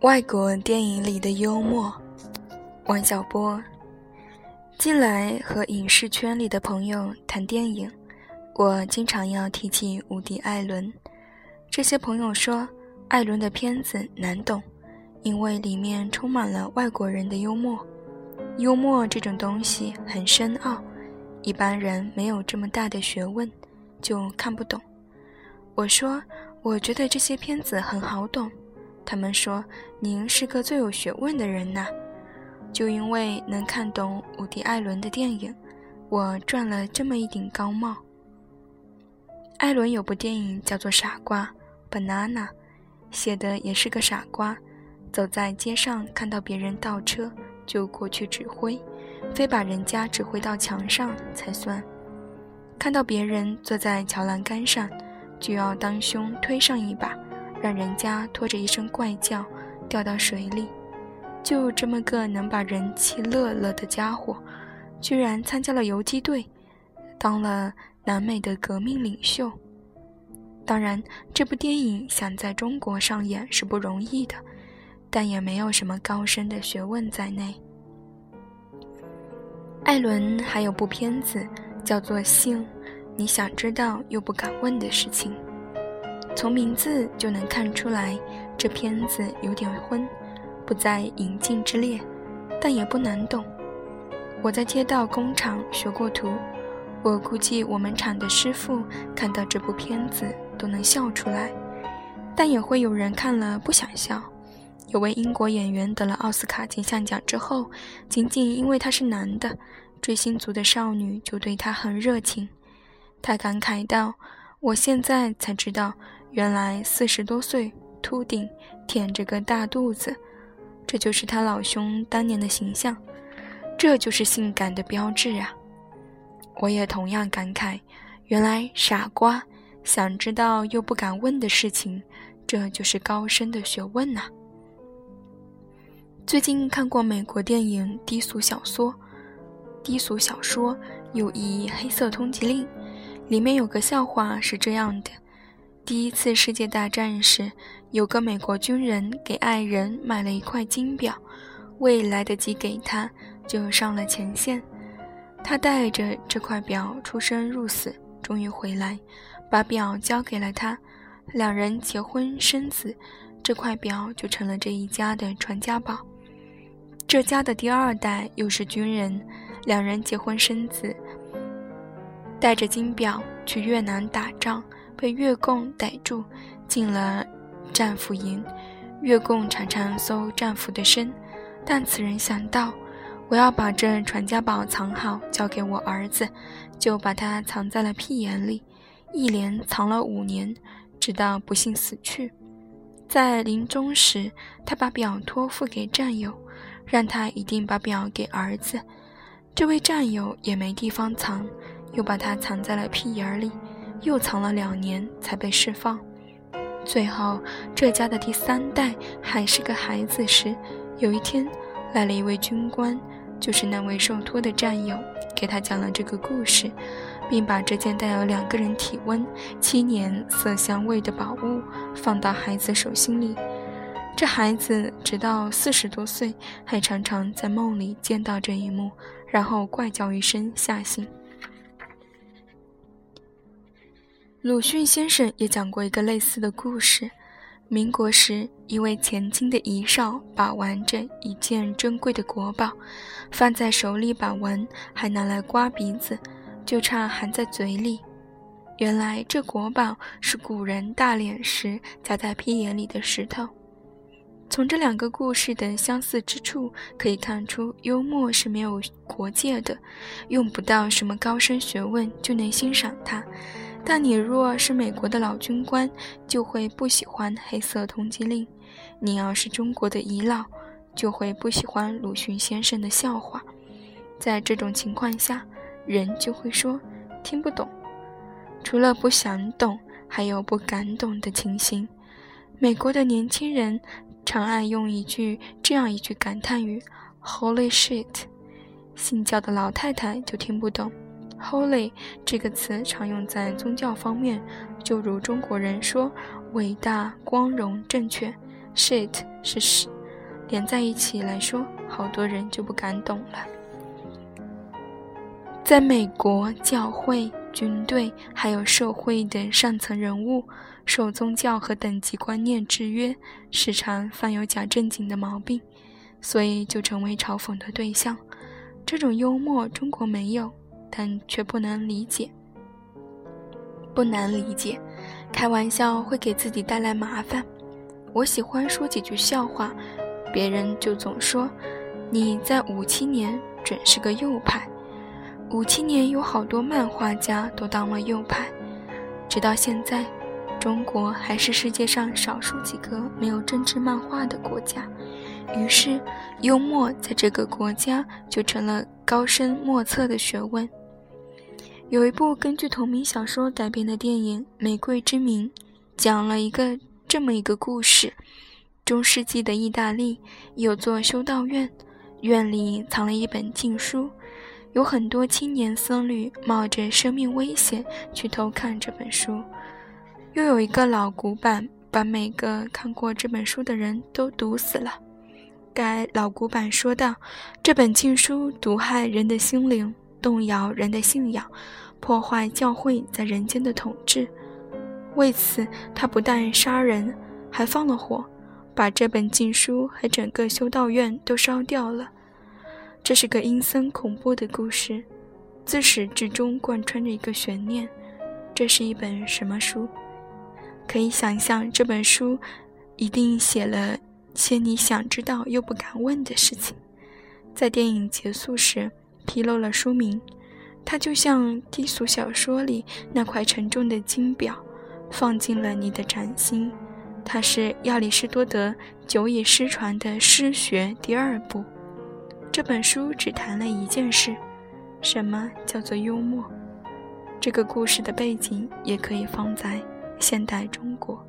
外国电影里的幽默，王小波。近来和影视圈里的朋友谈电影，我经常要提起伍迪·艾伦。这些朋友说，艾伦的片子难懂，因为里面充满了外国人的幽默。幽默这种东西很深奥，一般人没有这么大的学问，就看不懂。我说，我觉得这些片子很好懂。他们说：“您是个最有学问的人呐！”就因为能看懂伍迪·艾伦的电影，我赚了这么一顶高帽。艾伦有部电影叫做《傻瓜》，Banana，写的也是个傻瓜，走在街上看到别人倒车就过去指挥，非把人家指挥到墙上才算；看到别人坐在桥栏杆上，就要当胸推上一把。让人家拖着一声怪叫掉到水里，就这么个能把人气乐了的家伙，居然参加了游击队，当了南美的革命领袖。当然，这部电影想在中国上演是不容易的，但也没有什么高深的学问在内。艾伦还有部片子叫做《性》，你想知道又不敢问的事情。从名字就能看出来，这片子有点昏，不在引进之列，但也不难懂。我在街道工厂学过图，我估计我们厂的师傅看到这部片子都能笑出来，但也会有人看了不想笑。有位英国演员得了奥斯卡金像奖之后，仅仅因为他是男的，追星族的少女就对他很热情。他感慨道：“我现在才知道。”原来四十多岁秃顶舔着个大肚子，这就是他老兄当年的形象，这就是性感的标志啊！我也同样感慨，原来傻瓜想知道又不敢问的事情，这就是高深的学问呐。最近看过美国电影《低俗小说》，低俗小说又译《黑色通缉令》，里面有个笑话是这样的。第一次世界大战时，有个美国军人给爱人买了一块金表，未来得及给他，就上了前线。他带着这块表出生入死，终于回来，把表交给了他。两人结婚生子，这块表就成了这一家的传家宝。这家的第二代又是军人，两人结婚生子，带着金表去越南打仗。被越共逮住，进了战俘营。越共常常搜战俘的身，但此人想到，我要把这传家宝藏好，交给我儿子，就把它藏在了屁眼里，一连藏了五年，直到不幸死去。在临终时，他把表托付给战友，让他一定把表给儿子。这位战友也没地方藏，又把它藏在了屁眼里。又藏了两年才被释放，最后这家的第三代还是个孩子时，有一天来了一位军官，就是那位受托的战友，给他讲了这个故事，并把这件带有两个人体温、七年色香味的宝物放到孩子手心里。这孩子直到四十多岁，还常常在梦里见到这一幕，然后怪叫一声吓醒。鲁迅先生也讲过一个类似的故事：民国时，一位前清的遗少把玩着一件珍贵的国宝，放在手里把玩，还拿来刮鼻子，就差含在嘴里。原来这国宝是古人大脸时夹在屁眼里的石头。从这两个故事的相似之处可以看出，幽默是没有国界的，用不到什么高深学问就能欣赏它。但你若是美国的老军官，就会不喜欢黑色通缉令；你要是中国的遗老，就会不喜欢鲁迅先生的笑话。在这种情况下，人就会说听不懂。除了不想懂，还有不敢懂的情形。美国的年轻人常爱用一句这样一句感叹语：“Holy shit！” 信教的老太太就听不懂。Holy 这个词常用在宗教方面，就如中国人说伟大、光荣、正确，shit 是屎，连在一起来说，好多人就不敢懂了。在美国，教会、军队还有社会的上层人物，受宗教和等级观念制约，时常犯有假正经的毛病，所以就成为嘲讽的对象。这种幽默，中国没有。但却不能理解，不难理解。开玩笑会给自己带来麻烦。我喜欢说几句笑话，别人就总说你在五七年准是个右派。五七年有好多漫画家都当了右派，直到现在，中国还是世界上少数几个没有政治漫画的国家。于是，幽默在这个国家就成了高深莫测的学问。有一部根据同名小说改编的电影《玫瑰之名》，讲了一个这么一个故事：中世纪的意大利有座修道院，院里藏了一本禁书，有很多青年僧侣冒着生命危险去偷看这本书。又有一个老古板，把每个看过这本书的人都毒死了。该老古板说道：“这本禁书毒害人的心灵。”动摇人的信仰，破坏教会在人间的统治。为此，他不但杀人，还放了火，把这本禁书和整个修道院都烧掉了。这是个阴森恐怖的故事，自始至终贯穿着一个悬念：这是一本什么书？可以想象，这本书一定写了些你想知道又不敢问的事情。在电影结束时。披露了书名，它就像低俗小说里那块沉重的金表，放进了你的掌心。它是亚里士多德久已失传的诗学第二部。这本书只谈了一件事：什么叫做幽默？这个故事的背景也可以放在现代中国。